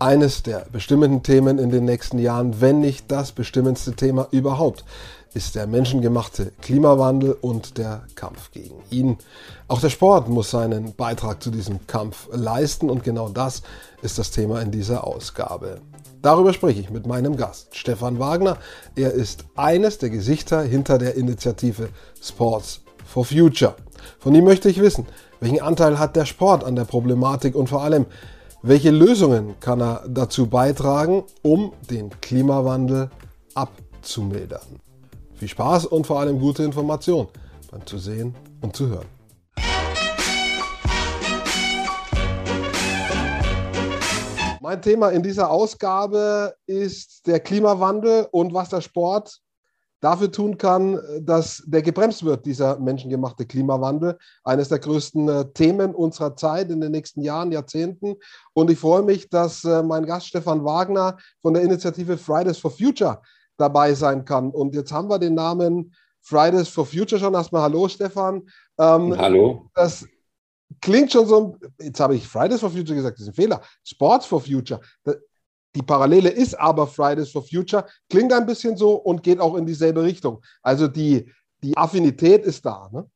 Eines der bestimmenden Themen in den nächsten Jahren, wenn nicht das bestimmendste Thema überhaupt, ist der menschengemachte Klimawandel und der Kampf gegen ihn. Auch der Sport muss seinen Beitrag zu diesem Kampf leisten und genau das ist das Thema in dieser Ausgabe. Darüber spreche ich mit meinem Gast, Stefan Wagner. Er ist eines der Gesichter hinter der Initiative Sports for Future. Von ihm möchte ich wissen, welchen Anteil hat der Sport an der Problematik und vor allem, welche Lösungen kann er dazu beitragen, um den Klimawandel abzumildern? Viel Spaß und vor allem gute Information beim Zusehen und Zuhören. Mein Thema in dieser Ausgabe ist der Klimawandel und was der Sport dafür tun kann, dass der gebremst wird, dieser menschengemachte Klimawandel. Eines der größten äh, Themen unserer Zeit in den nächsten Jahren, Jahrzehnten. Und ich freue mich, dass äh, mein Gast Stefan Wagner von der Initiative Fridays for Future dabei sein kann. Und jetzt haben wir den Namen Fridays for Future schon. Erstmal Hallo, Stefan. Ähm, Hallo. Das klingt schon so, jetzt habe ich Fridays for Future gesagt, das ist ein Fehler. Sports for Future. Die Parallele ist aber Fridays for Future, klingt ein bisschen so und geht auch in dieselbe Richtung. Also die, die Affinität ist da. Ne?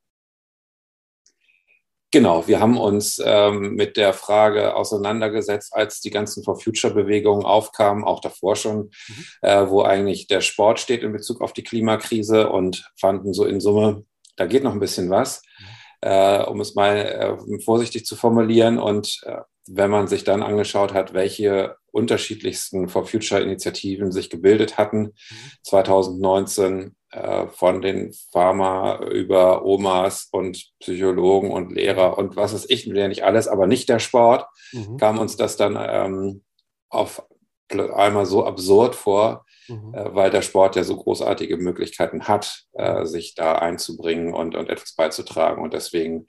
Genau, wir haben uns ähm, mit der Frage auseinandergesetzt, als die ganzen For Future-Bewegungen aufkamen, auch davor schon, mhm. äh, wo eigentlich der Sport steht in Bezug auf die Klimakrise und fanden so in Summe, da geht noch ein bisschen was, mhm. äh, um es mal äh, vorsichtig zu formulieren. Und äh, wenn man sich dann angeschaut hat, welche unterschiedlichsten For Future-Initiativen sich gebildet hatten, mhm. 2019 äh, von den Pharma über Omas und Psychologen und Lehrer und was ist ich, ja nicht alles, aber nicht der Sport, mhm. kam uns das dann ähm, auf einmal so absurd vor, mhm. äh, weil der Sport ja so großartige Möglichkeiten hat, äh, sich da einzubringen und, und etwas beizutragen. Und deswegen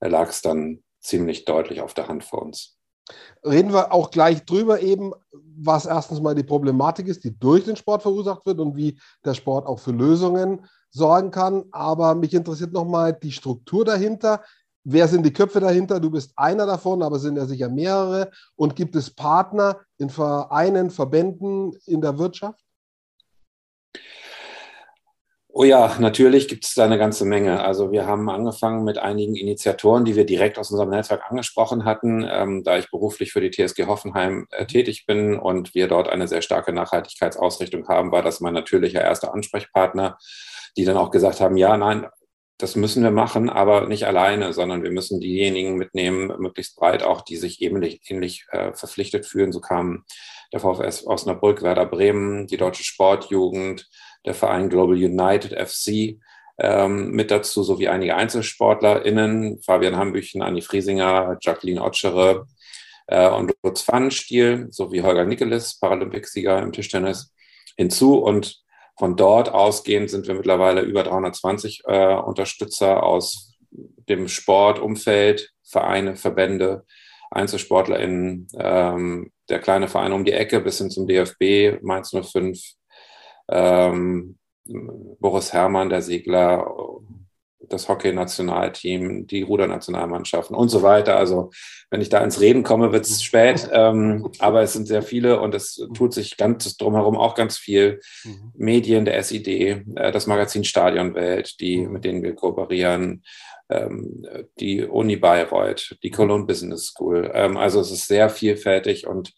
äh, lag es dann ziemlich deutlich auf der Hand für uns. Reden wir auch gleich drüber eben, was erstens mal die Problematik ist, die durch den Sport verursacht wird und wie der Sport auch für Lösungen sorgen kann. Aber mich interessiert nochmal die Struktur dahinter. Wer sind die Köpfe dahinter? Du bist einer davon, aber sind ja sicher mehrere. Und gibt es Partner in Vereinen, Verbänden in der Wirtschaft? Oh ja, natürlich gibt es da eine ganze Menge. Also wir haben angefangen mit einigen Initiatoren, die wir direkt aus unserem Netzwerk angesprochen hatten, ähm, da ich beruflich für die TSG Hoffenheim äh, tätig bin und wir dort eine sehr starke Nachhaltigkeitsausrichtung haben, war das mein natürlicher erster Ansprechpartner, die dann auch gesagt haben, ja, nein, das müssen wir machen, aber nicht alleine, sondern wir müssen diejenigen mitnehmen, möglichst breit auch, die sich ähnlich, ähnlich äh, verpflichtet fühlen. So kamen der VfS Osnabrück, Werder Bremen, die Deutsche Sportjugend, der Verein Global United FC ähm, mit dazu, sowie einige EinzelsportlerInnen, Fabian Hambüchen, Anni Friesinger, Jacqueline Otschere äh, und Lutz Pfannenstiel, sowie Holger Nikolis, Paralympicsieger im Tischtennis, hinzu. Und von dort ausgehend sind wir mittlerweile über 320 äh, Unterstützer aus dem Sportumfeld, Vereine, Verbände, EinzelsportlerInnen, ähm, der kleine Verein um die Ecke bis hin zum DFB, Mainz 05, ähm, Boris Herrmann, der Segler, das Hockey-Nationalteam, die Rudernationalmannschaften und so weiter. Also wenn ich da ins Reden komme, wird es spät, ähm, aber es sind sehr viele und es tut sich ganz drumherum auch ganz viel. Mhm. Medien, der SID, äh, das Magazin Stadionwelt, die, mhm. mit denen wir kooperieren, die Uni Bayreuth, die Cologne Business School. Ähm, also es ist sehr vielfältig und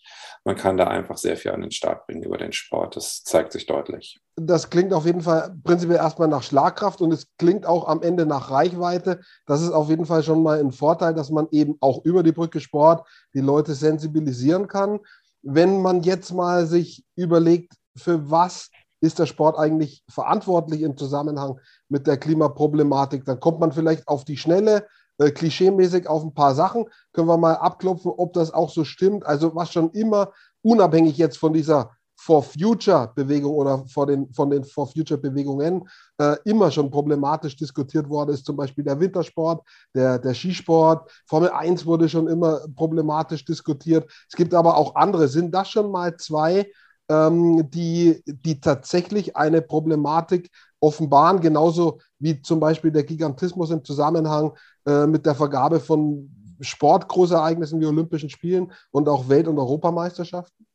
man kann da einfach sehr viel an den Start bringen über den Sport. Das zeigt sich deutlich. Das klingt auf jeden Fall prinzipiell erstmal nach Schlagkraft und es klingt auch am Ende nach Reichweite. Das ist auf jeden Fall schon mal ein Vorteil, dass man eben auch über die Brücke Sport die Leute sensibilisieren kann. Wenn man jetzt mal sich überlegt, für was ist der Sport eigentlich verantwortlich im Zusammenhang mit der Klimaproblematik, dann kommt man vielleicht auf die Schnelle äh, klischeemäßig auf ein paar Sachen. Können wir mal abklopfen, ob das auch so stimmt. Also was schon immer, unabhängig jetzt von dieser For Future Bewegung oder vor den, von den For Future Bewegungen äh, immer schon problematisch diskutiert worden ist, zum Beispiel der Wintersport, der, der Skisport, Formel 1 wurde schon immer problematisch diskutiert. Es gibt aber auch andere. Sind das schon mal zwei, ähm, die, die tatsächlich eine Problematik offenbaren, genauso wie zum Beispiel der Gigantismus im Zusammenhang äh, mit der Vergabe von Sportgroßereignissen wie Olympischen Spielen und auch Welt- und Europameisterschaften?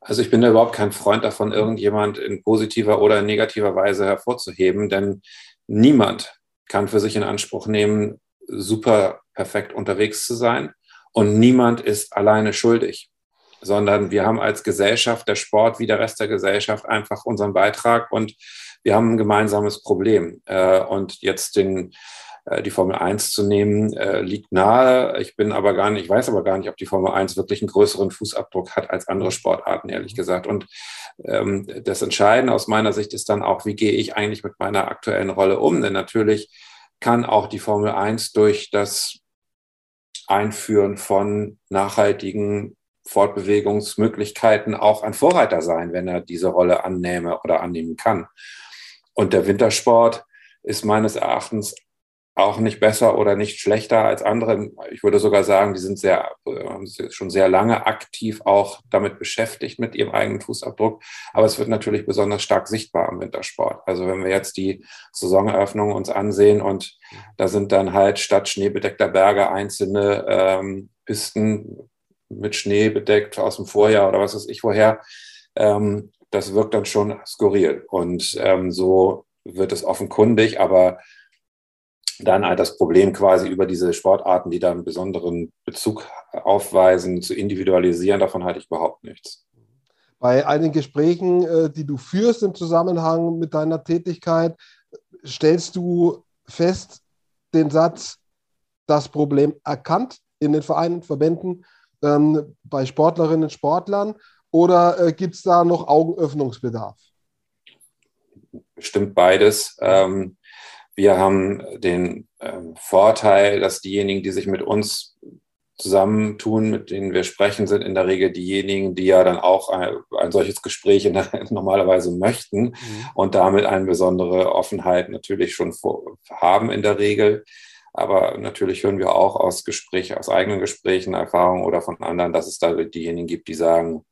Also ich bin da überhaupt kein Freund davon, irgendjemand in positiver oder in negativer Weise hervorzuheben, denn niemand kann für sich in Anspruch nehmen, super perfekt unterwegs zu sein und niemand ist alleine schuldig, sondern wir haben als Gesellschaft, der Sport wie der Rest der Gesellschaft einfach unseren Beitrag und wir haben ein gemeinsames Problem. Äh, und jetzt den äh, die Formel 1 zu nehmen, äh, liegt nahe. Ich bin aber gar nicht, ich weiß aber gar nicht, ob die Formel 1 wirklich einen größeren Fußabdruck hat als andere Sportarten, ehrlich mhm. gesagt. Und ähm, das Entscheidende aus meiner Sicht ist dann auch, wie gehe ich eigentlich mit meiner aktuellen Rolle um? Denn natürlich kann auch die Formel 1 durch das Einführen von nachhaltigen Fortbewegungsmöglichkeiten auch ein Vorreiter sein, wenn er diese Rolle annehme oder annehmen kann. Und der Wintersport ist meines Erachtens auch nicht besser oder nicht schlechter als andere. Ich würde sogar sagen, die sind sehr, schon sehr lange aktiv auch damit beschäftigt mit ihrem eigenen Fußabdruck. Aber es wird natürlich besonders stark sichtbar im Wintersport. Also wenn wir jetzt die Saisoneröffnung uns ansehen und da sind dann halt statt schneebedeckter Berge einzelne ähm, Pisten mit Schnee bedeckt aus dem Vorjahr oder was weiß ich woher. Ähm, das wirkt dann schon skurril. Und ähm, so wird es offenkundig, aber dann halt das Problem quasi über diese Sportarten, die da einen besonderen Bezug aufweisen, zu individualisieren, davon halte ich überhaupt nichts. Bei einigen Gesprächen, äh, die du führst im Zusammenhang mit deiner Tätigkeit, stellst du fest den Satz, das Problem erkannt in den Vereinen, Verbänden, ähm, bei Sportlerinnen und Sportlern oder äh, gibt es da noch Augenöffnungsbedarf? Stimmt beides. Ähm, wir haben den ähm, Vorteil, dass diejenigen, die sich mit uns zusammentun, mit denen wir sprechen, sind in der Regel diejenigen, die ja dann auch ein, ein solches Gespräch normalerweise möchten mhm. und damit eine besondere Offenheit natürlich schon vor, haben in der Regel. Aber natürlich hören wir auch aus Gesprächen, aus eigenen Gesprächen, Erfahrungen oder von anderen, dass es da diejenigen gibt, die sagen,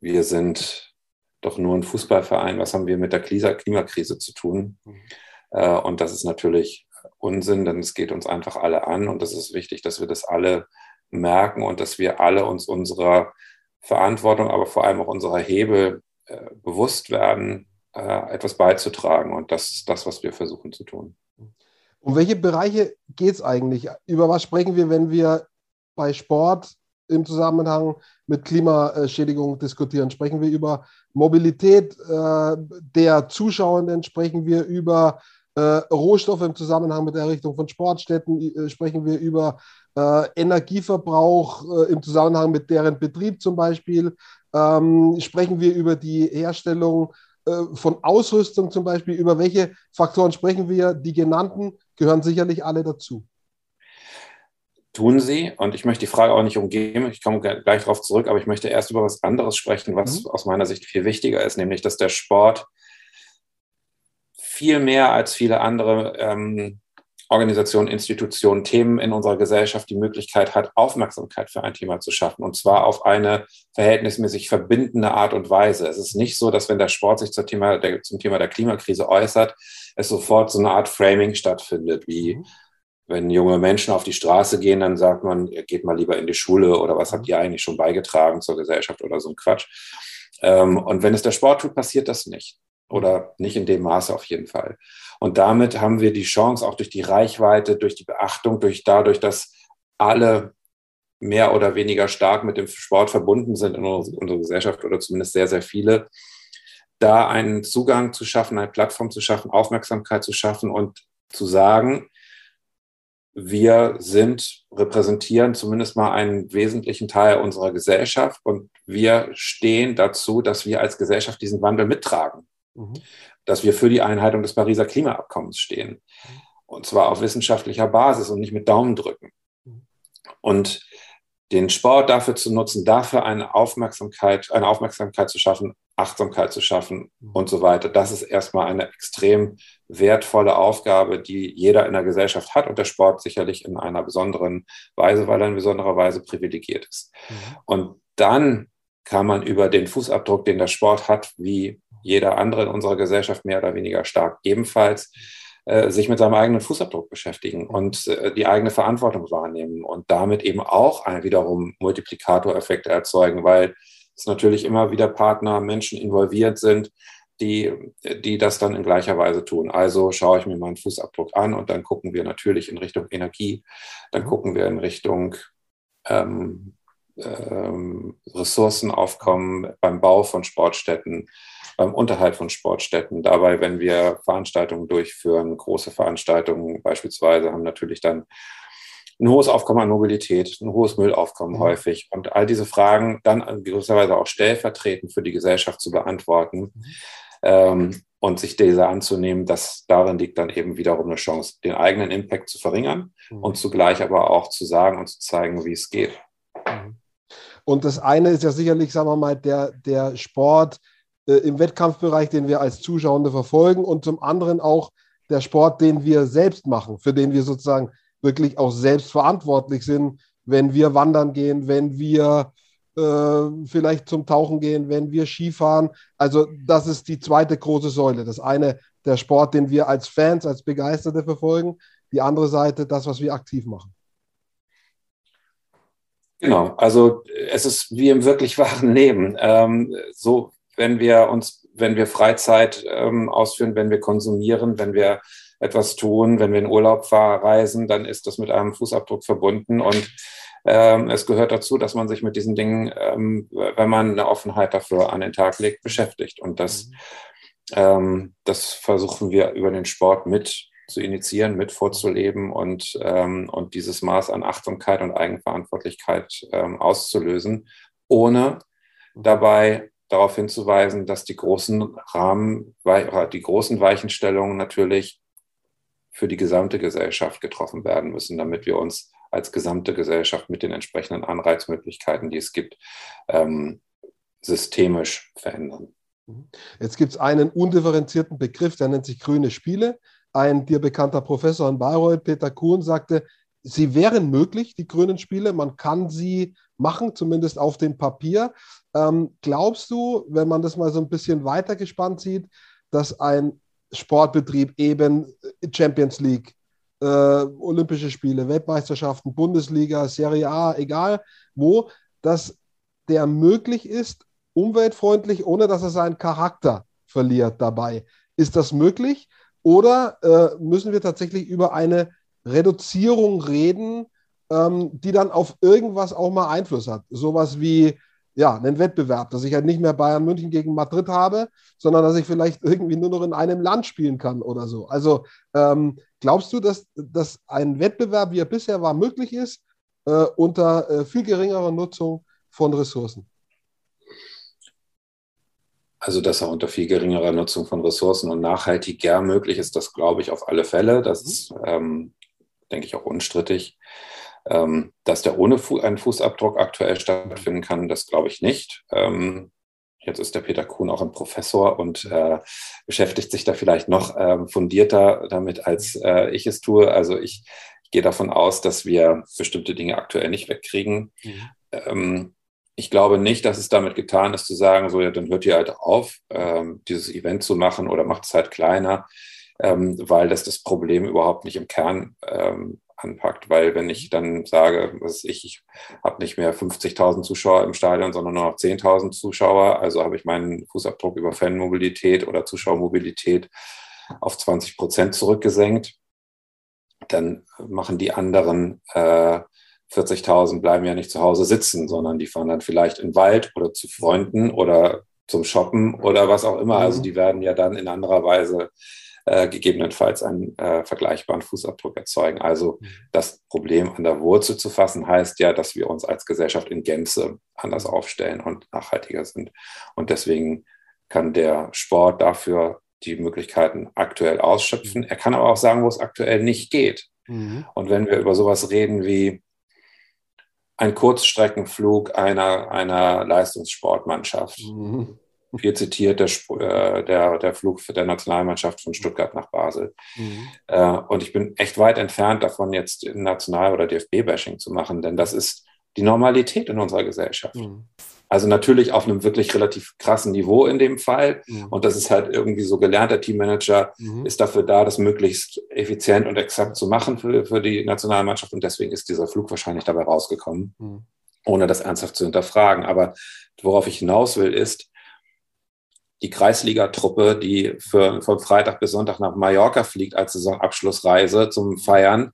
wir sind doch nur ein Fußballverein, was haben wir mit der Klimakrise zu tun? Mhm. Äh, und das ist natürlich Unsinn, denn es geht uns einfach alle an und es ist wichtig, dass wir das alle merken und dass wir alle uns unserer Verantwortung, aber vor allem auch unserer Hebel äh, bewusst werden, äh, etwas beizutragen. Und das ist das, was wir versuchen zu tun. Um welche Bereiche geht es eigentlich? Über was sprechen wir, wenn wir bei Sport im Zusammenhang mit Klimaschädigung diskutieren? Sprechen wir über Mobilität äh, der Zuschauenden? Sprechen wir über äh, Rohstoffe im Zusammenhang mit der Errichtung von Sportstätten, äh, sprechen wir über äh, Energieverbrauch äh, im Zusammenhang mit deren Betrieb zum Beispiel, ähm, sprechen wir über die Herstellung von Ausrüstung zum Beispiel, über welche Faktoren sprechen wir? Die genannten gehören sicherlich alle dazu. Tun sie. Und ich möchte die Frage auch nicht umgehen. Ich komme gleich darauf zurück, aber ich möchte erst über was anderes sprechen, was mhm. aus meiner Sicht viel wichtiger ist, nämlich dass der Sport viel mehr als viele andere ähm, Organisationen, Institutionen, Themen in unserer Gesellschaft die Möglichkeit hat, Aufmerksamkeit für ein Thema zu schaffen. Und zwar auf eine verhältnismäßig verbindende Art und Weise. Es ist nicht so, dass wenn der Sport sich zum Thema der, zum Thema der Klimakrise äußert, es sofort so eine Art Framing stattfindet, wie mhm. wenn junge Menschen auf die Straße gehen, dann sagt man, ihr geht mal lieber in die Schule oder was habt ihr eigentlich schon beigetragen zur Gesellschaft oder so ein Quatsch. Ähm, und wenn es der Sport tut, passiert das nicht oder nicht in dem Maße auf jeden Fall. Und damit haben wir die Chance, auch durch die Reichweite, durch die Beachtung, durch dadurch, dass alle mehr oder weniger stark mit dem Sport verbunden sind in unserer Gesellschaft oder zumindest sehr, sehr viele, da einen Zugang zu schaffen, eine Plattform zu schaffen, Aufmerksamkeit zu schaffen und zu sagen, wir sind, repräsentieren zumindest mal einen wesentlichen Teil unserer Gesellschaft und wir stehen dazu, dass wir als Gesellschaft diesen Wandel mittragen. Mhm. Dass wir für die Einhaltung des Pariser Klimaabkommens stehen. Und zwar auf wissenschaftlicher Basis und nicht mit Daumen drücken. Mhm. Und den Sport dafür zu nutzen, dafür eine Aufmerksamkeit, eine Aufmerksamkeit zu schaffen, Achtsamkeit zu schaffen mhm. und so weiter. Das ist erstmal eine extrem wertvolle Aufgabe, die jeder in der Gesellschaft hat und der Sport sicherlich in einer besonderen Weise, weil er in besonderer Weise privilegiert ist. Mhm. Und dann kann man über den Fußabdruck, den der Sport hat, wie jeder andere in unserer Gesellschaft mehr oder weniger stark ebenfalls äh, sich mit seinem eigenen Fußabdruck beschäftigen und äh, die eigene Verantwortung wahrnehmen und damit eben auch ein, wiederum Multiplikatoreffekte erzeugen, weil es natürlich immer wieder Partner, Menschen involviert sind, die, die das dann in gleicher Weise tun. Also schaue ich mir meinen Fußabdruck an und dann gucken wir natürlich in Richtung Energie, dann gucken wir in Richtung ähm, ähm, Ressourcenaufkommen beim Bau von Sportstätten, beim Unterhalt von Sportstätten. Dabei, wenn wir Veranstaltungen durchführen, große Veranstaltungen beispielsweise, haben natürlich dann ein hohes Aufkommen an Mobilität, ein hohes Müllaufkommen mhm. häufig. Und all diese Fragen dann gewisserweise auch stellvertretend für die Gesellschaft zu beantworten mhm. ähm, und sich dieser anzunehmen, dass darin liegt dann eben wiederum eine Chance, den eigenen Impact zu verringern mhm. und zugleich aber auch zu sagen und zu zeigen, wie es geht. Mhm. Und das eine ist ja sicherlich, sagen wir mal, der, der Sport äh, im Wettkampfbereich, den wir als Zuschauer verfolgen und zum anderen auch der Sport, den wir selbst machen, für den wir sozusagen wirklich auch selbst verantwortlich sind, wenn wir wandern gehen, wenn wir äh, vielleicht zum Tauchen gehen, wenn wir Skifahren. Also das ist die zweite große Säule. Das eine der Sport, den wir als Fans, als Begeisterte verfolgen. Die andere Seite das, was wir aktiv machen. Genau, also es ist wie im wirklich wahren Leben. Ähm, so, wenn wir uns, wenn wir Freizeit ähm, ausführen, wenn wir konsumieren, wenn wir etwas tun, wenn wir in Urlaub reisen, dann ist das mit einem Fußabdruck verbunden und ähm, es gehört dazu, dass man sich mit diesen Dingen, ähm, wenn man eine Offenheit dafür an den Tag legt, beschäftigt. Und das, mhm. ähm, das versuchen wir über den Sport mit zu initiieren, mit vorzuleben und, ähm, und dieses Maß an Achtsamkeit und Eigenverantwortlichkeit ähm, auszulösen, ohne dabei darauf hinzuweisen, dass die großen Rahmen, die großen Weichenstellungen natürlich für die gesamte Gesellschaft getroffen werden müssen, damit wir uns als gesamte Gesellschaft mit den entsprechenden Anreizmöglichkeiten, die es gibt, ähm, systemisch verändern. Jetzt gibt es einen undifferenzierten Begriff, der nennt sich grüne Spiele ein dir bekannter Professor in Bayreuth, Peter Kuhn, sagte, sie wären möglich, die grünen Spiele. Man kann sie machen, zumindest auf dem Papier. Ähm, glaubst du, wenn man das mal so ein bisschen weiter gespannt sieht, dass ein Sportbetrieb eben Champions League, äh, Olympische Spiele, Weltmeisterschaften, Bundesliga, Serie A, egal wo, dass der möglich ist, umweltfreundlich, ohne dass er seinen Charakter verliert dabei. Ist das möglich? Oder äh, müssen wir tatsächlich über eine Reduzierung reden, ähm, die dann auf irgendwas auch mal Einfluss hat? Sowas wie ja, einen Wettbewerb, dass ich halt nicht mehr Bayern München gegen Madrid habe, sondern dass ich vielleicht irgendwie nur noch in einem Land spielen kann oder so. Also ähm, glaubst du, dass, dass ein Wettbewerb, wie er bisher war, möglich ist, äh, unter äh, viel geringerer Nutzung von Ressourcen? Also, dass er unter viel geringerer Nutzung von Ressourcen und nachhaltiger möglich ist, das glaube ich auf alle Fälle. Das ist, ähm, denke ich, auch unstrittig. Ähm, dass der ohne Fu einen Fußabdruck aktuell stattfinden kann, das glaube ich nicht. Ähm, jetzt ist der Peter Kuhn auch ein Professor und äh, beschäftigt sich da vielleicht noch äh, fundierter damit, als äh, ich es tue. Also ich, ich, gehe davon aus, dass wir bestimmte Dinge aktuell nicht wegkriegen. Mhm. Ähm, ich glaube nicht, dass es damit getan ist, zu sagen, so, ja, dann hört ihr halt auf, ähm, dieses Event zu machen oder macht es halt kleiner, ähm, weil das das Problem überhaupt nicht im Kern ähm, anpackt. Weil wenn ich dann sage, was ich, ich habe nicht mehr 50.000 Zuschauer im Stadion, sondern nur noch 10.000 Zuschauer, also habe ich meinen Fußabdruck über Fanmobilität oder Zuschauermobilität auf 20 Prozent zurückgesenkt, dann machen die anderen äh, 40.000 bleiben ja nicht zu Hause sitzen, sondern die fahren dann vielleicht in den Wald oder zu Freunden oder zum Shoppen oder was auch immer. Also mhm. die werden ja dann in anderer Weise äh, gegebenenfalls einen äh, vergleichbaren Fußabdruck erzeugen. Also mhm. das Problem an der Wurzel zu fassen, heißt ja, dass wir uns als Gesellschaft in Gänze anders aufstellen und nachhaltiger sind. Und deswegen kann der Sport dafür die Möglichkeiten aktuell ausschöpfen. Mhm. Er kann aber auch sagen, wo es aktuell nicht geht. Mhm. Und wenn wir über sowas reden wie ein Kurzstreckenflug einer, einer Leistungssportmannschaft. Mhm. Viel zitiert der, äh, der, der Flug der Nationalmannschaft von Stuttgart nach Basel. Mhm. Äh, und ich bin echt weit entfernt davon, jetzt National- oder DFB-Bashing zu machen, denn das ist die Normalität in unserer Gesellschaft. Mhm. Also natürlich auf einem wirklich relativ krassen Niveau in dem Fall. Mhm. Und das ist halt irgendwie so gelernt. Der Teammanager mhm. ist dafür da, das möglichst effizient und exakt zu machen für, für die Nationalmannschaft. Und deswegen ist dieser Flug wahrscheinlich dabei rausgekommen, mhm. ohne das ernsthaft zu hinterfragen. Aber worauf ich hinaus will, ist, die Kreisligatruppe, die für, von Freitag bis Sonntag nach Mallorca fliegt als Saisonabschlussreise zum Feiern,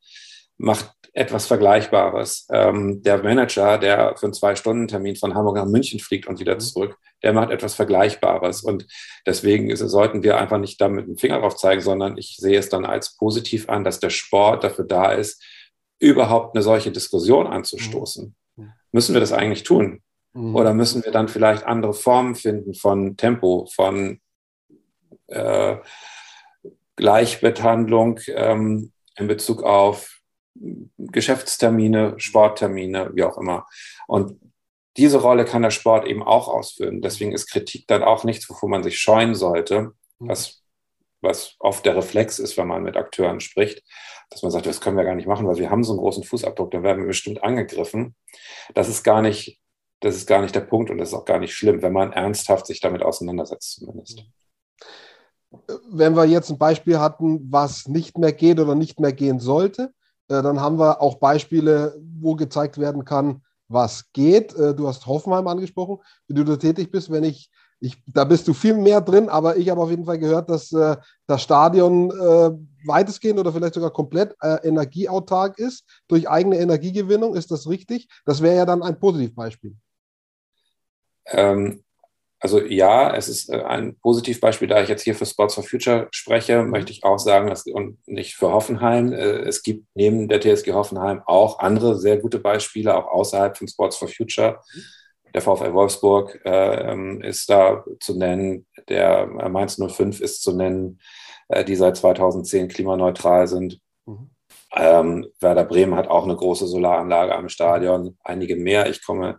macht etwas Vergleichbares. Ähm, der Manager, der für einen Zwei-Stunden-Termin von Hamburg nach München fliegt und wieder mhm. zurück, der macht etwas Vergleichbares. Und deswegen ist, sollten wir einfach nicht da mit dem Finger drauf zeigen, sondern ich sehe es dann als positiv an, dass der Sport dafür da ist, überhaupt eine solche Diskussion anzustoßen. Mhm. Müssen wir das eigentlich tun? Oder müssen wir dann vielleicht andere Formen finden von Tempo, von äh, Gleichbehandlung ähm, in Bezug auf Geschäftstermine, Sporttermine, wie auch immer. Und diese Rolle kann der Sport eben auch ausführen. Deswegen ist Kritik dann auch nichts, wovor man sich scheuen sollte, mhm. was, was oft der Reflex ist, wenn man mit Akteuren spricht, dass man sagt, das können wir gar nicht machen, weil wir haben so einen großen Fußabdruck, dann werden wir bestimmt angegriffen. Das ist gar nicht, das ist gar nicht der Punkt und das ist auch gar nicht schlimm, wenn man ernsthaft sich damit auseinandersetzt zumindest. Wenn wir jetzt ein Beispiel hatten, was nicht mehr geht oder nicht mehr gehen sollte, äh, dann haben wir auch Beispiele, wo gezeigt werden kann, was geht. Äh, du hast Hoffenheim angesprochen, wie du da tätig bist. Wenn ich, ich, da bist du viel mehr drin, aber ich habe auf jeden Fall gehört, dass äh, das Stadion weitestgehend oder vielleicht sogar komplett energieautark ist durch eigene Energiegewinnung. Ist das richtig? Das wäre ja dann ein Positivbeispiel. Ähm, also ja, es ist äh, ein Positivbeispiel, da ich jetzt hier für Sports for Future spreche, mhm. möchte ich auch sagen, dass, und nicht für Hoffenheim. Äh, es gibt neben der TSG Hoffenheim auch andere sehr gute Beispiele, auch außerhalb von Sports for Future. Mhm. Der VfL Wolfsburg äh, ist da zu nennen, der Mainz 05 ist zu nennen, äh, die seit 2010 klimaneutral sind. Mhm. Ähm, Werder Bremen hat auch eine große Solaranlage am Stadion, einige mehr. Ich komme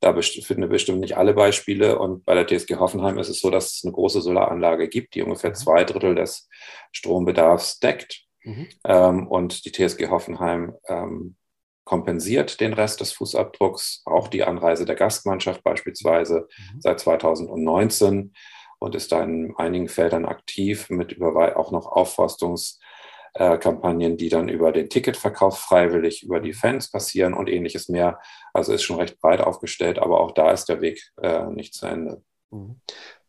da best finde bestimmt nicht alle Beispiele. Und bei der TSG Hoffenheim ist es so, dass es eine große Solaranlage gibt, die ungefähr mhm. zwei Drittel des Strombedarfs deckt. Mhm. Ähm, und die TSG Hoffenheim ähm, kompensiert den Rest des Fußabdrucks, auch die Anreise der Gastmannschaft beispielsweise mhm. seit 2019 und ist da in einigen Feldern aktiv mit über auch noch Aufforstungs- äh, Kampagnen, die dann über den Ticketverkauf freiwillig über die Fans passieren und ähnliches mehr. Also ist schon recht breit aufgestellt, aber auch da ist der Weg äh, nicht zu Ende. Mhm.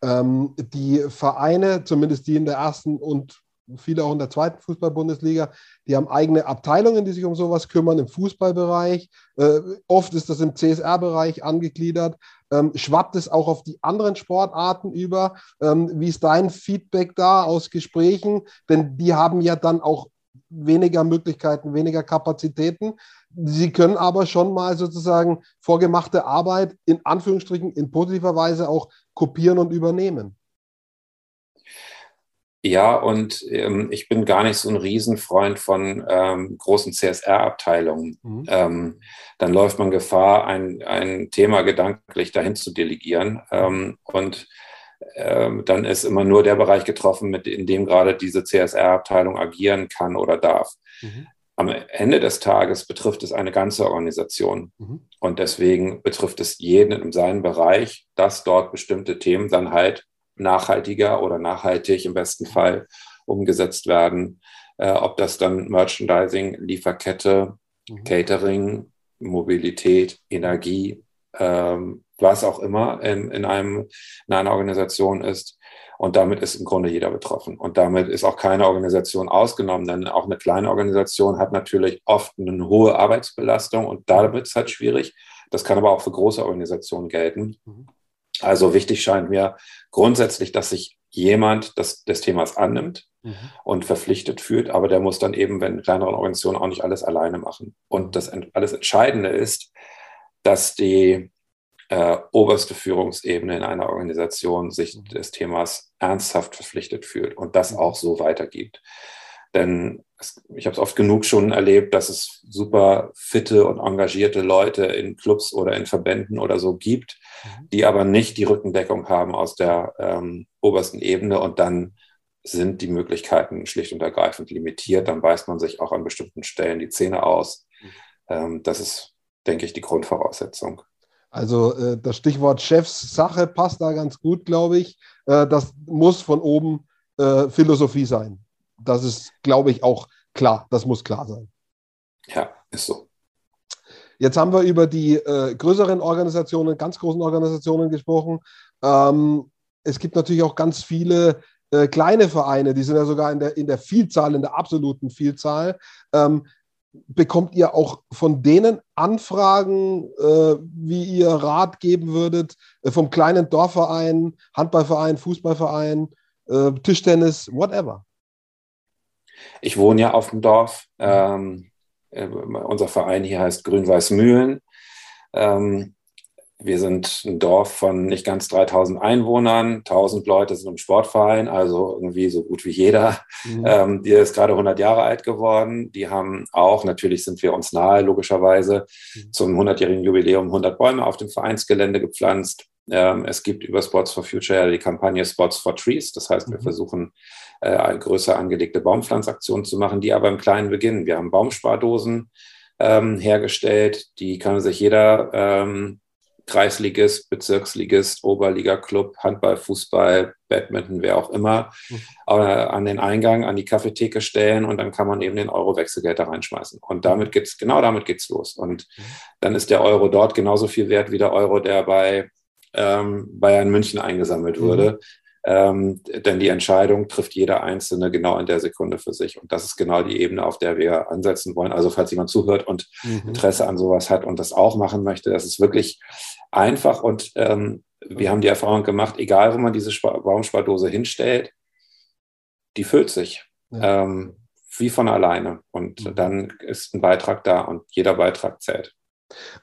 Ähm, die Vereine, zumindest die in der ersten und viele auch in der zweiten Fußball-Bundesliga, die haben eigene Abteilungen, die sich um sowas kümmern, im Fußballbereich. Äh, oft ist das im CSR-Bereich angegliedert. Ähm, schwappt es auch auf die anderen Sportarten über? Ähm, wie ist dein Feedback da aus Gesprächen? Denn die haben ja dann auch weniger Möglichkeiten, weniger Kapazitäten. Sie können aber schon mal sozusagen vorgemachte Arbeit in Anführungsstrichen in positiver Weise auch kopieren und übernehmen. Ja, und ähm, ich bin gar nicht so ein Riesenfreund von ähm, großen CSR-Abteilungen. Mhm. Ähm, dann läuft man Gefahr, ein, ein Thema gedanklich dahin zu delegieren. Ähm, und ähm, dann ist immer nur der Bereich getroffen, mit, in dem gerade diese CSR-Abteilung agieren kann oder darf. Mhm. Am Ende des Tages betrifft es eine ganze Organisation. Mhm. Und deswegen betrifft es jeden in seinem Bereich, dass dort bestimmte Themen dann halt nachhaltiger oder nachhaltig im besten Fall umgesetzt werden. Äh, ob das dann Merchandising, Lieferkette, mhm. Catering, Mobilität, Energie, ähm, was auch immer in, in, einem, in einer Organisation ist. Und damit ist im Grunde jeder betroffen. Und damit ist auch keine Organisation ausgenommen, denn auch eine kleine Organisation hat natürlich oft eine hohe Arbeitsbelastung und da wird es halt schwierig. Das kann aber auch für große Organisationen gelten. Mhm. Also wichtig scheint mir grundsätzlich, dass sich jemand das, des Themas annimmt mhm. und verpflichtet fühlt, aber der muss dann eben, wenn kleinere Organisationen auch nicht alles alleine machen. Und das alles Entscheidende ist, dass die äh, oberste Führungsebene in einer Organisation sich mhm. des Themas ernsthaft verpflichtet fühlt und das mhm. auch so weitergibt. Denn es, ich habe es oft genug schon erlebt, dass es super fitte und engagierte Leute in Clubs oder in Verbänden oder so gibt. Die aber nicht die Rückendeckung haben aus der ähm, obersten Ebene und dann sind die Möglichkeiten schlicht und ergreifend limitiert. Dann beißt man sich auch an bestimmten Stellen die Zähne aus. Mhm. Ähm, das ist, denke ich, die Grundvoraussetzung. Also äh, das Stichwort Chefsache passt da ganz gut, glaube ich. Äh, das muss von oben äh, Philosophie sein. Das ist, glaube ich, auch klar. Das muss klar sein. Ja, ist so. Jetzt haben wir über die äh, größeren Organisationen, ganz großen Organisationen gesprochen. Ähm, es gibt natürlich auch ganz viele äh, kleine Vereine, die sind ja sogar in der, in der Vielzahl, in der absoluten Vielzahl. Ähm, bekommt ihr auch von denen Anfragen, äh, wie ihr Rat geben würdet, äh, vom kleinen Dorfverein, Handballverein, Fußballverein, äh, Tischtennis, whatever? Ich wohne ja auf dem Dorf. Ähm, äh, unser Verein hier heißt Grün-Weiß Mühlen. Ähm, wir sind ein Dorf von nicht ganz 3000 Einwohnern. 1000 Leute sind im Sportverein, also irgendwie so gut wie jeder. Mhm. Ähm, die ist gerade 100 Jahre alt geworden. Die haben auch, natürlich sind wir uns nahe, logischerweise, mhm. zum 100-jährigen Jubiläum 100 Bäume auf dem Vereinsgelände gepflanzt. Ähm, es gibt über Sports for Future ja die Kampagne Sports for Trees. Das heißt, wir mhm. versuchen, äh, größer angelegte Baumpflanzaktionen zu machen, die aber im Kleinen beginnen. Wir haben Baumspardosen ähm, hergestellt. Die kann sich jeder ähm, Kreisligist, Bezirksligist, Oberliga-Club, Handball, Fußball, Badminton, wer auch immer, mhm. äh, an den Eingang, an die Kaffeetheke stellen und dann kann man eben den Euro-Wechselgeld da reinschmeißen. Und damit geht's, genau damit geht's los. Und mhm. dann ist der Euro dort genauso viel wert wie der Euro, der bei ähm, Bayern München eingesammelt mhm. wurde. Ähm, denn die Entscheidung trifft jeder Einzelne genau in der Sekunde für sich. Und das ist genau die Ebene, auf der wir ansetzen wollen. Also falls jemand zuhört und mhm. Interesse an sowas hat und das auch machen möchte, das ist wirklich einfach. Und ähm, wir haben die Erfahrung gemacht, egal wo man diese Baumspardose hinstellt, die füllt sich. Ja. Ähm, wie von alleine. Und mhm. dann ist ein Beitrag da und jeder Beitrag zählt.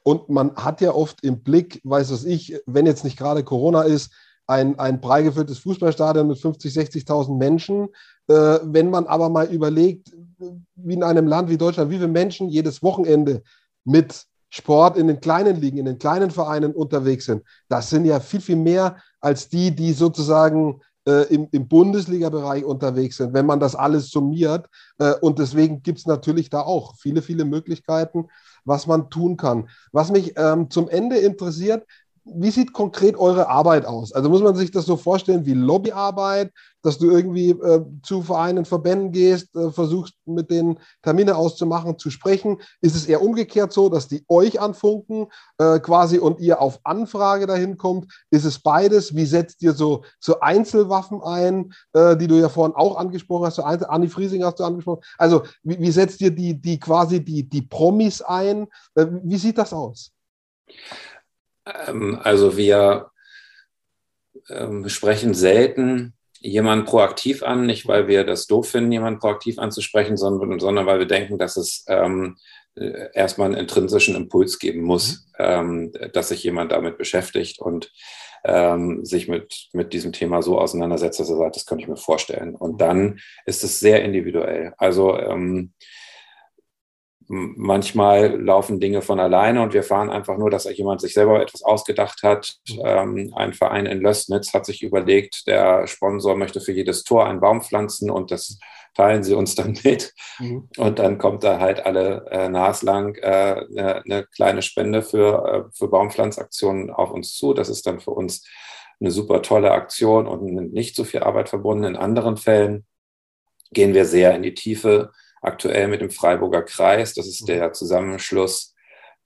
Und man hat ja oft im Blick, weiß was ich, wenn jetzt nicht gerade Corona ist, ein, ein prall gefülltes Fußballstadion mit 50, 60.000 Menschen. Äh, wenn man aber mal überlegt, wie in einem Land wie Deutschland, wie viele Menschen jedes Wochenende mit Sport in den kleinen Ligen, in den kleinen Vereinen unterwegs sind, das sind ja viel, viel mehr als die, die sozusagen äh, im, im Bundesliga-Bereich unterwegs sind, wenn man das alles summiert. Äh, und deswegen gibt es natürlich da auch viele, viele Möglichkeiten, was man tun kann. Was mich ähm, zum Ende interessiert, wie sieht konkret eure Arbeit aus? Also muss man sich das so vorstellen wie Lobbyarbeit, dass du irgendwie äh, zu Vereinen, Verbänden gehst, äh, versuchst mit denen Termine auszumachen, zu sprechen? Ist es eher umgekehrt so, dass die euch anfunken äh, quasi und ihr auf Anfrage dahin kommt? Ist es beides? Wie setzt ihr so, so Einzelwaffen ein, äh, die du ja vorhin auch angesprochen hast? So Anni Friesing hast du angesprochen. Also wie, wie setzt ihr die, die quasi die, die Promis ein? Äh, wie sieht das aus? Ähm, also wir ähm, sprechen selten jemanden proaktiv an, nicht weil wir das doof finden, jemanden proaktiv anzusprechen, sondern, sondern weil wir denken, dass es ähm, äh, erstmal einen intrinsischen Impuls geben muss, mhm. ähm, dass sich jemand damit beschäftigt und ähm, sich mit, mit diesem Thema so auseinandersetzt, dass er sagt, das könnte ich mir vorstellen. Und dann ist es sehr individuell. Also ähm, manchmal laufen Dinge von alleine und wir fahren einfach nur, dass jemand sich selber etwas ausgedacht hat. Mhm. Ähm, ein Verein in Lößnitz hat sich überlegt, der Sponsor möchte für jedes Tor einen Baum pflanzen und das teilen sie uns dann mit. Mhm. Und dann kommt da halt alle äh, naslang äh, eine, eine, kleine Spende für, äh, für Baumpflanzaktionen auf uns zu. Das ist dann für uns eine super tolle Aktion und mit nicht so viel Arbeit verbunden. In anderen Fällen gehen wir sehr in die Tiefe aktuell mit dem Freiburger Kreis. Das ist der Zusammenschluss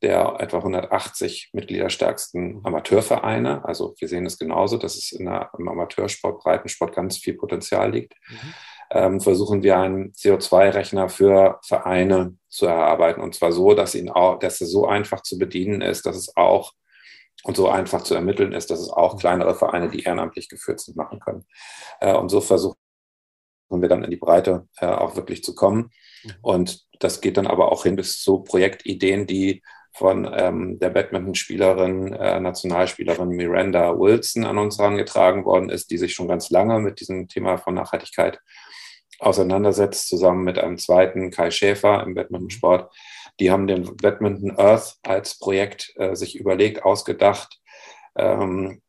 der etwa 180 mitgliederstärksten Amateurvereine. Also wir sehen es genauso, dass es in der, im Amateursport, Breitensport ganz viel Potenzial liegt. Mhm. Ähm, versuchen wir einen CO2-Rechner für Vereine zu erarbeiten. Und zwar so, dass, ihn auch, dass er so einfach zu bedienen ist, dass es auch und so einfach zu ermitteln ist, dass es auch kleinere Vereine, die ehrenamtlich geführt sind, machen können. Äh, und so versuchen wir dann in die Breite äh, auch wirklich zu kommen. Mhm. Und das geht dann aber auch hin bis zu Projektideen, die von ähm, der Badmintonspielerin, äh, Nationalspielerin Miranda Wilson an uns herangetragen worden ist, die sich schon ganz lange mit diesem Thema von Nachhaltigkeit auseinandersetzt, zusammen mit einem zweiten Kai Schäfer im Badmintonsport. Die haben den Badminton Earth als Projekt äh, sich überlegt, ausgedacht. Ähm,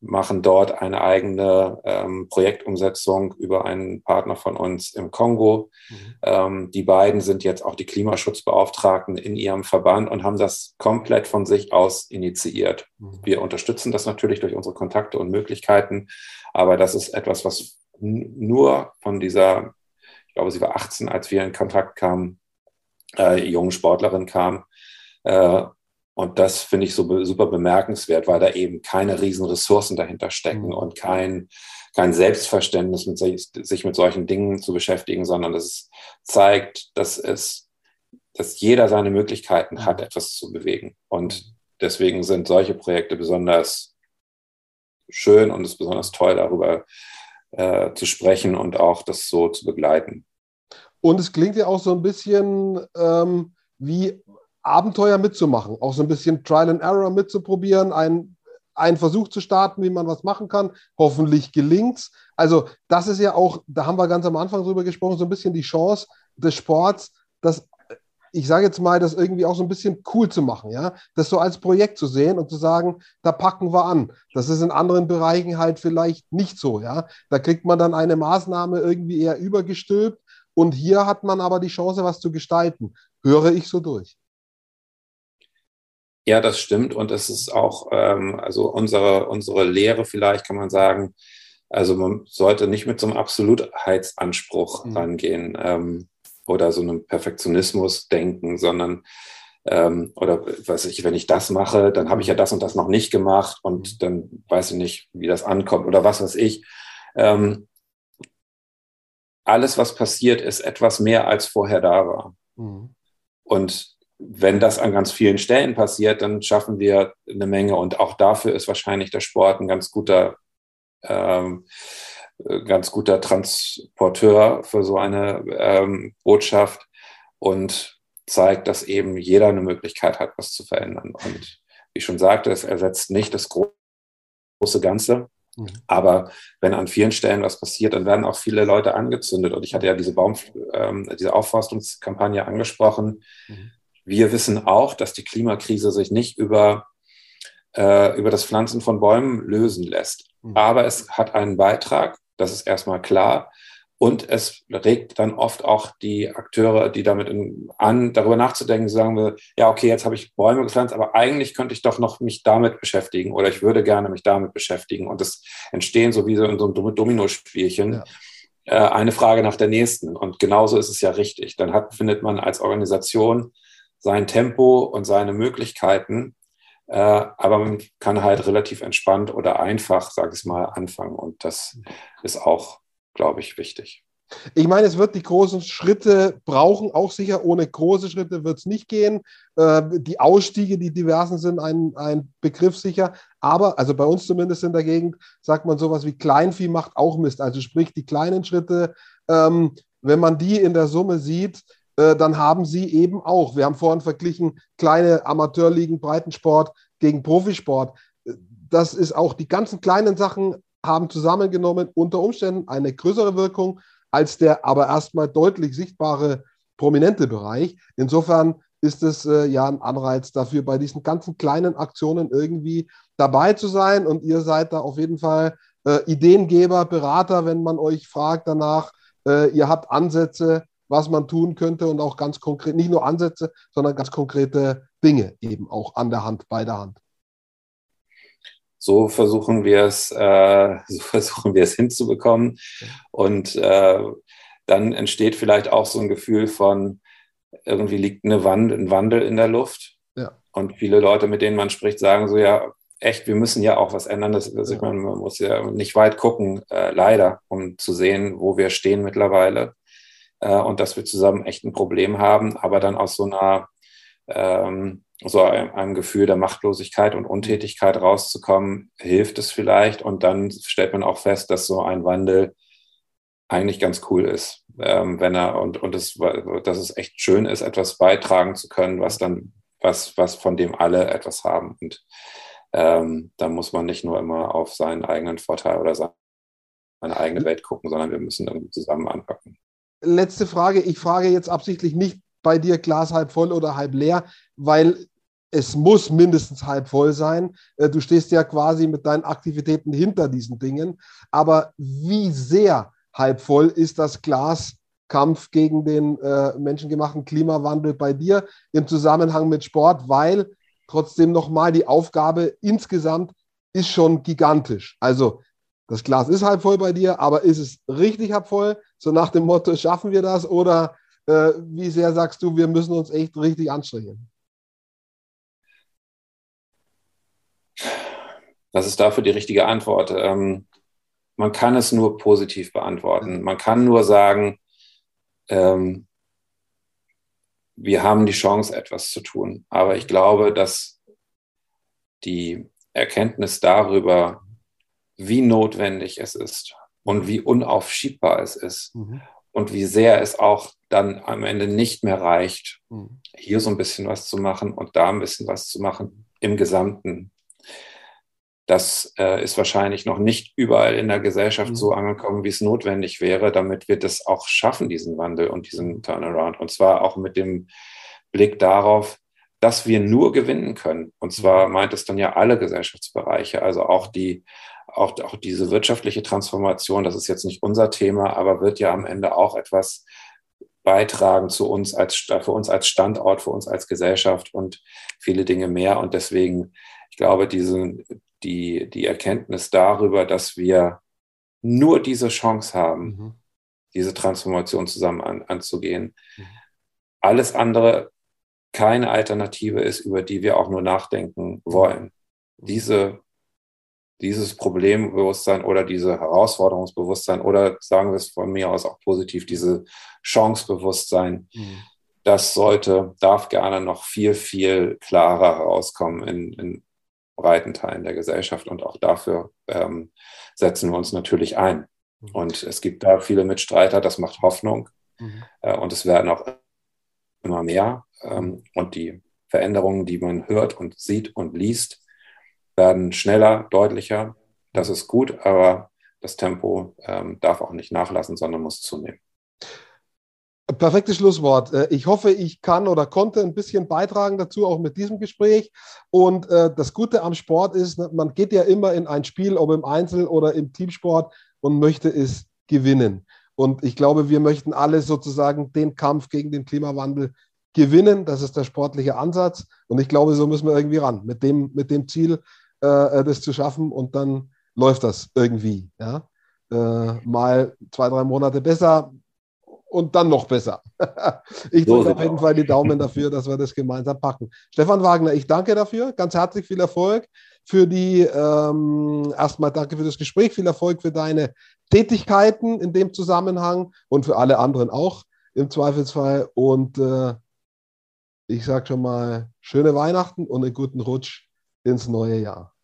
machen dort eine eigene ähm, Projektumsetzung über einen Partner von uns im Kongo. Mhm. Ähm, die beiden sind jetzt auch die Klimaschutzbeauftragten in ihrem Verband und haben das komplett von sich aus initiiert. Mhm. Wir unterstützen das natürlich durch unsere Kontakte und Möglichkeiten, aber das ist etwas, was nur von dieser, ich glaube, sie war 18, als wir in Kontakt kamen, äh, jungen Sportlerin kam. Äh, und das finde ich so super bemerkenswert, weil da eben keine riesen Ressourcen dahinter stecken mhm. und kein, kein Selbstverständnis, mit sich, sich mit solchen Dingen zu beschäftigen, sondern es zeigt, dass es, dass jeder seine Möglichkeiten hat, mhm. etwas zu bewegen. Und mhm. deswegen sind solche Projekte besonders schön und es ist besonders toll, darüber äh, zu sprechen und auch das so zu begleiten. Und es klingt ja auch so ein bisschen ähm, wie Abenteuer mitzumachen, auch so ein bisschen Trial and Error mitzuprobieren, ein, einen Versuch zu starten, wie man was machen kann. Hoffentlich gelingt's. Also das ist ja auch, da haben wir ganz am Anfang drüber gesprochen, so ein bisschen die Chance des Sports, das ich sage jetzt mal, das irgendwie auch so ein bisschen cool zu machen, ja, das so als Projekt zu sehen und zu sagen, da packen wir an. Das ist in anderen Bereichen halt vielleicht nicht so, ja. Da kriegt man dann eine Maßnahme irgendwie eher übergestülpt und hier hat man aber die Chance, was zu gestalten. Höre ich so durch. Ja, das stimmt. Und es ist auch, ähm, also unsere, unsere Lehre vielleicht kann man sagen, also man sollte nicht mit so einem Absolutheitsanspruch mhm. rangehen ähm, oder so einem Perfektionismus denken, sondern ähm, oder was ich, wenn ich das mache, dann habe ich ja das und das noch nicht gemacht und mhm. dann weiß ich nicht, wie das ankommt oder was weiß ich. Ähm, alles, was passiert, ist etwas mehr als vorher da war. Mhm. Und wenn das an ganz vielen Stellen passiert, dann schaffen wir eine Menge. Und auch dafür ist wahrscheinlich der Sport ein ganz guter, ähm, ganz guter Transporteur für so eine ähm, Botschaft und zeigt, dass eben jeder eine Möglichkeit hat, was zu verändern. Und wie ich schon sagte, es ersetzt nicht das große Ganze. Mhm. Aber wenn an vielen Stellen was passiert, dann werden auch viele Leute angezündet. Und ich hatte ja diese Baum, ähm, diese Aufforstungskampagne angesprochen. Mhm wir wissen auch, dass die Klimakrise sich nicht über, äh, über das Pflanzen von Bäumen lösen lässt. Mhm. Aber es hat einen Beitrag, das ist erstmal klar. Und es regt dann oft auch die Akteure, die damit in, an, darüber nachzudenken, sagen wir, ja, okay, jetzt habe ich Bäume gepflanzt, aber eigentlich könnte ich doch noch mich damit beschäftigen oder ich würde gerne mich damit beschäftigen. Und es entstehen so wie so in so einem Dominospielchen. Ja äh, eine Frage nach der nächsten. Und genauso ist es ja richtig. Dann hat, findet man als Organisation sein Tempo und seine Möglichkeiten. Äh, aber man kann halt relativ entspannt oder einfach, sage ich mal, anfangen. Und das ist auch, glaube ich, wichtig. Ich meine, es wird die großen Schritte brauchen, auch sicher ohne große Schritte wird es nicht gehen. Äh, die Ausstiege, die diversen sind, ein, ein Begriff sicher. Aber, also bei uns zumindest in der Gegend, sagt man sowas wie Kleinvieh macht auch Mist. Also sprich, die kleinen Schritte, ähm, wenn man die in der Summe sieht, äh, dann haben sie eben auch, wir haben vorhin verglichen, kleine Amateurligen, Breitensport gegen Profisport. Das ist auch, die ganzen kleinen Sachen haben zusammengenommen unter Umständen eine größere Wirkung als der aber erstmal deutlich sichtbare prominente Bereich. Insofern ist es äh, ja ein Anreiz dafür, bei diesen ganzen kleinen Aktionen irgendwie dabei zu sein. Und ihr seid da auf jeden Fall äh, Ideengeber, Berater, wenn man euch fragt danach. Äh, ihr habt Ansätze, was man tun könnte und auch ganz konkret, nicht nur Ansätze, sondern ganz konkrete Dinge eben auch an der Hand, bei der Hand. So versuchen wir es, äh, so versuchen wir es hinzubekommen. Und äh, dann entsteht vielleicht auch so ein Gefühl von, irgendwie liegt eine Wand, ein Wandel in der Luft. Ja. Und viele Leute, mit denen man spricht, sagen so, ja, echt, wir müssen ja auch was ändern. Das, also ich meine, man muss ja nicht weit gucken, äh, leider, um zu sehen, wo wir stehen mittlerweile äh, und dass wir zusammen echt ein Problem haben, aber dann aus so einer ähm, so einem, Gefühl der Machtlosigkeit und Untätigkeit rauszukommen, hilft es vielleicht. Und dann stellt man auch fest, dass so ein Wandel eigentlich ganz cool ist, ähm, wenn er und, und es, dass es echt schön ist, etwas beitragen zu können, was dann, was, was von dem alle etwas haben. Und ähm, da muss man nicht nur immer auf seinen eigenen Vorteil oder seine eigene Welt gucken, sondern wir müssen irgendwie zusammen anpacken letzte Frage. Ich frage jetzt absichtlich nicht bei dir Glas halb voll oder halb leer, weil es muss mindestens halb voll sein. Äh, du stehst ja quasi mit deinen Aktivitäten hinter diesen Dingen. Aber wie sehr halb voll ist das Glas Kampf gegen den äh, menschengemachten Klimawandel bei dir im Zusammenhang mit Sport, weil trotzdem nochmal die Aufgabe insgesamt ist schon gigantisch. Also das Glas ist halb voll bei dir, aber ist es richtig halb voll? So nach dem Motto, schaffen wir das? Oder äh, wie sehr sagst du, wir müssen uns echt richtig anstrengen? Was ist dafür die richtige Antwort? Ähm, man kann es nur positiv beantworten. Man kann nur sagen, ähm, wir haben die Chance, etwas zu tun. Aber ich glaube, dass die Erkenntnis darüber, wie notwendig es ist und wie unaufschiebbar es ist mhm. und wie sehr es auch dann am Ende nicht mehr reicht, mhm. hier so ein bisschen was zu machen und da ein bisschen was zu machen im Gesamten. Das äh, ist wahrscheinlich noch nicht überall in der Gesellschaft mhm. so angekommen, wie es notwendig wäre, damit wir das auch schaffen, diesen Wandel und diesen Turnaround. Und zwar auch mit dem Blick darauf, dass wir nur gewinnen können. Und zwar mhm. meint es dann ja alle Gesellschaftsbereiche, also auch die, auch, auch diese wirtschaftliche Transformation, das ist jetzt nicht unser Thema, aber wird ja am Ende auch etwas beitragen zu uns als, für uns als Standort, für uns als Gesellschaft und viele Dinge mehr. Und deswegen, ich glaube, diese, die, die Erkenntnis darüber, dass wir nur diese Chance haben, mhm. diese Transformation zusammen an, anzugehen. Mhm. Alles andere keine Alternative ist, über die wir auch nur nachdenken wollen. Mhm. Diese, dieses Problembewusstsein oder diese Herausforderungsbewusstsein oder sagen wir es von mir aus auch positiv, diese Chancebewusstsein, mhm. das sollte, darf gerne noch viel, viel klarer herauskommen in, in breiten Teilen der Gesellschaft und auch dafür ähm, setzen wir uns natürlich ein. Mhm. Und es gibt da viele Mitstreiter, das macht Hoffnung mhm. äh, und es werden auch immer mehr. Ähm, und die Veränderungen, die man hört und sieht und liest, werden schneller, deutlicher. Das ist gut, aber das Tempo ähm, darf auch nicht nachlassen, sondern muss zunehmen. Perfektes Schlusswort. Äh, ich hoffe, ich kann oder konnte ein bisschen beitragen dazu, auch mit diesem Gespräch. Und äh, das Gute am Sport ist, man geht ja immer in ein Spiel, ob im Einzel- oder im Teamsport und möchte es gewinnen. Und ich glaube, wir möchten alle sozusagen den Kampf gegen den Klimawandel gewinnen. Das ist der sportliche Ansatz. Und ich glaube, so müssen wir irgendwie ran, mit dem, mit dem Ziel, äh, das zu schaffen. Und dann läuft das irgendwie. Ja? Äh, mal zwei, drei Monate besser, und dann noch besser. ich drücke auf jeden Fall die Daumen dafür, dass wir das gemeinsam packen. Stefan Wagner, ich danke dafür. Ganz herzlich viel Erfolg für die, ähm, erstmal danke für das Gespräch, viel Erfolg für deine Tätigkeiten in dem Zusammenhang und für alle anderen auch im Zweifelsfall. Und äh, ich sage schon mal schöne Weihnachten und einen guten Rutsch ins neue Jahr.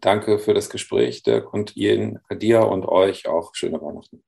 Danke für das Gespräch, Dirk, und Ihnen, dir und euch auch schöne Weihnachten.